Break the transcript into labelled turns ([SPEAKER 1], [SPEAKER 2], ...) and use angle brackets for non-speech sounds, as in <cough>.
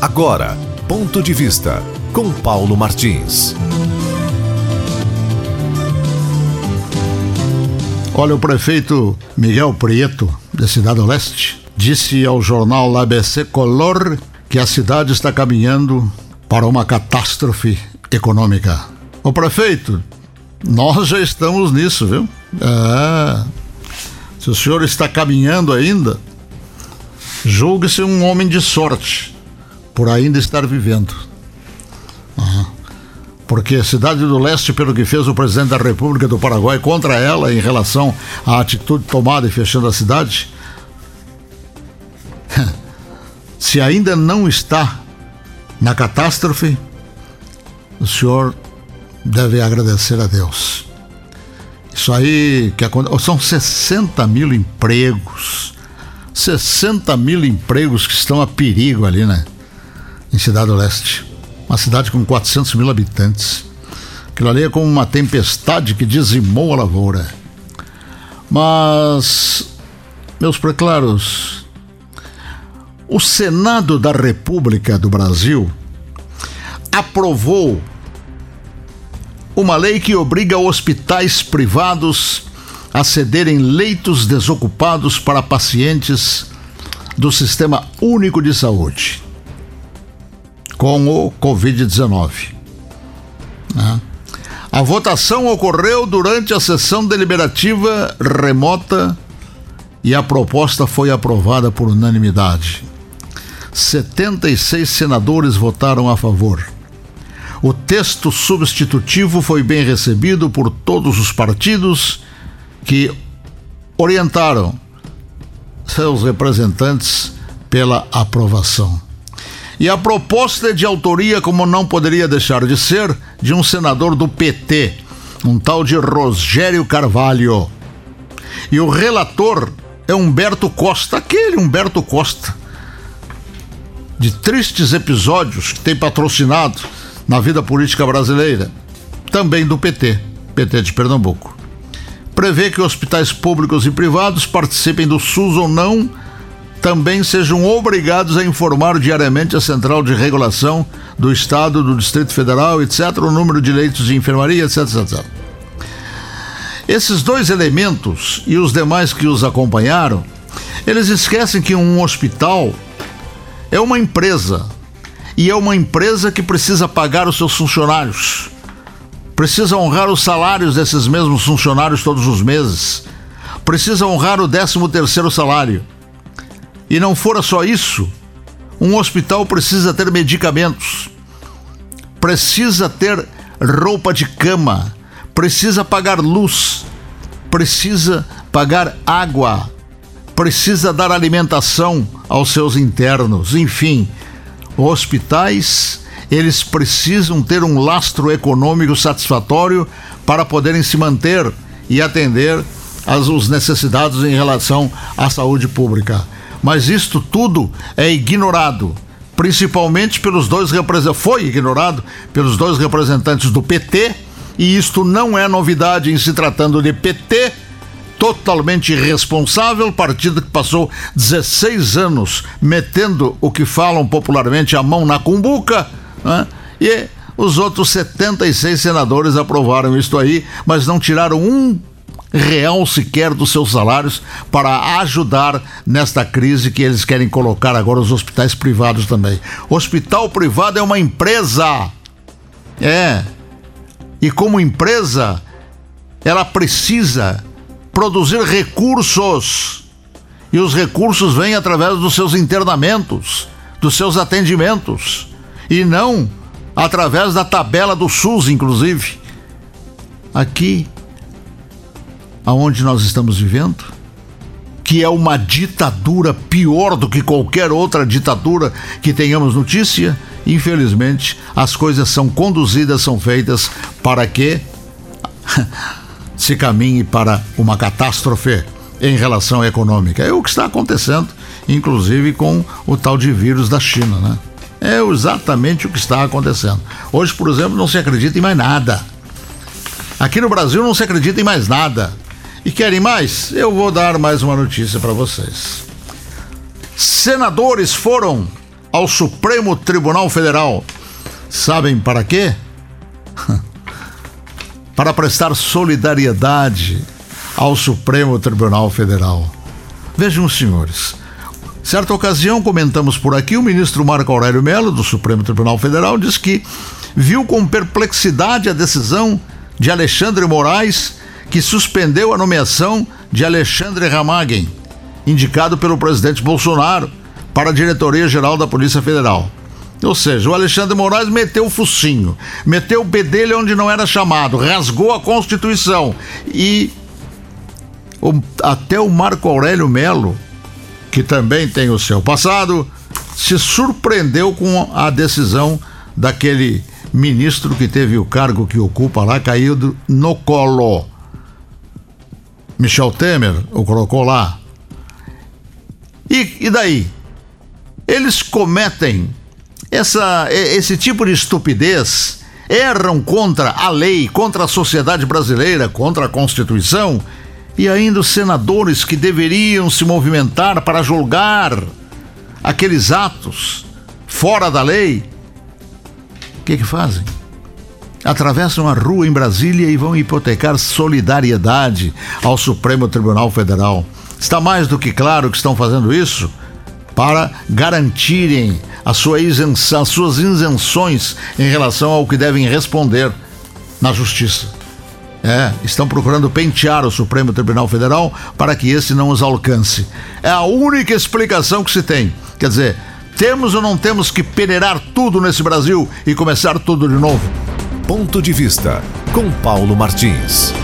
[SPEAKER 1] Agora, ponto de vista com Paulo Martins.
[SPEAKER 2] Olha, o prefeito Miguel Prieto, da Cidade Leste, disse ao jornal ABC Color que a cidade está caminhando para uma catástrofe econômica. O prefeito, nós já estamos nisso, viu? É. Se o senhor está caminhando ainda, julgue-se um homem de sorte por ainda estar vivendo. Uhum. Porque a cidade do leste, pelo que fez o presidente da República do Paraguai contra ela em relação à atitude tomada e fechando a cidade, <laughs> se ainda não está na catástrofe, o senhor deve agradecer a Deus. Isso aí que são 60 mil empregos. 60 mil empregos que estão a perigo ali, né? Em Cidade Leste. Uma cidade com 400 mil habitantes. Aquilo ali é como uma tempestade que dizimou a lavoura. Mas, meus preclaros, o Senado da República do Brasil aprovou uma lei que obriga hospitais privados a cederem leitos desocupados para pacientes do Sistema Único de Saúde com o Covid-19. Né? A votação ocorreu durante a sessão deliberativa remota e a proposta foi aprovada por unanimidade. 76 senadores votaram a favor. O texto substitutivo foi bem recebido por todos os partidos que orientaram seus representantes pela aprovação. E a proposta é de autoria, como não poderia deixar de ser, de um senador do PT, um tal de Rogério Carvalho. E o relator é Humberto Costa, aquele Humberto Costa, de tristes episódios que tem patrocinado na vida política brasileira, também do PT, PT de Pernambuco. Prevê que hospitais públicos e privados participem do SUS ou não também sejam obrigados a informar diariamente a Central de Regulação do Estado, do Distrito Federal, etc., o número de leitos de enfermaria, etc. etc. Esses dois elementos e os demais que os acompanharam, eles esquecem que um hospital é uma empresa e é uma empresa que precisa pagar os seus funcionários, precisa honrar os salários desses mesmos funcionários todos os meses, precisa honrar o 13 terceiro salário e não fora só isso, um hospital precisa ter medicamentos, precisa ter roupa de cama, precisa pagar luz, precisa pagar água, precisa dar alimentação aos seus internos, enfim, hospitais eles precisam ter um lastro econômico satisfatório para poderem se manter e atender às necessidades em relação à saúde pública mas isto tudo é ignorado, principalmente pelos dois representantes, foi ignorado pelos dois representantes do PT, e isto não é novidade em se tratando de PT, totalmente irresponsável, partido que passou 16 anos metendo o que falam popularmente a mão na cumbuca, né? e os outros 76 senadores aprovaram isto aí, mas não tiraram um real sequer dos seus salários para ajudar nesta crise que eles querem colocar agora os hospitais privados também. Hospital privado é uma empresa. É. E como empresa, ela precisa produzir recursos. E os recursos vêm através dos seus internamentos, dos seus atendimentos, e não através da tabela do SUS, inclusive. Aqui aonde nós estamos vivendo, que é uma ditadura pior do que qualquer outra ditadura que tenhamos notícia, infelizmente as coisas são conduzidas, são feitas para que <laughs> se caminhe para uma catástrofe em relação econômica. É o que está acontecendo, inclusive com o tal de vírus da China, né? É exatamente o que está acontecendo. Hoje, por exemplo, não se acredita em mais nada. Aqui no Brasil não se acredita em mais nada. E querem mais? Eu vou dar mais uma notícia para vocês. Senadores foram ao Supremo Tribunal Federal. Sabem para quê? <laughs> para prestar solidariedade ao Supremo Tribunal Federal. Vejam, senhores, certa ocasião comentamos por aqui, o ministro Marco Aurélio Mello, do Supremo Tribunal Federal, diz que viu com perplexidade a decisão de Alexandre Moraes, que suspendeu a nomeação de Alexandre Ramagem, indicado pelo presidente Bolsonaro para a diretoria-geral da Polícia Federal. Ou seja, o Alexandre Moraes meteu o focinho, meteu o bedelho onde não era chamado, rasgou a Constituição e o, até o Marco Aurélio Melo, que também tem o seu passado, se surpreendeu com a decisão daquele ministro que teve o cargo que ocupa lá caído no colo. Michel Temer o colocou lá. E, e daí? Eles cometem essa, esse tipo de estupidez, erram contra a lei, contra a sociedade brasileira, contra a Constituição, e ainda os senadores que deveriam se movimentar para julgar aqueles atos fora da lei, o que, que fazem? Atravessam a rua em Brasília e vão hipotecar solidariedade ao Supremo Tribunal Federal. Está mais do que claro que estão fazendo isso para garantirem a sua isenção, as suas isenções em relação ao que devem responder na justiça. É, estão procurando pentear o Supremo Tribunal Federal para que esse não os alcance. É a única explicação que se tem. Quer dizer, temos ou não temos que peneirar tudo nesse Brasil e começar tudo de novo?
[SPEAKER 1] Ponto de vista com Paulo Martins.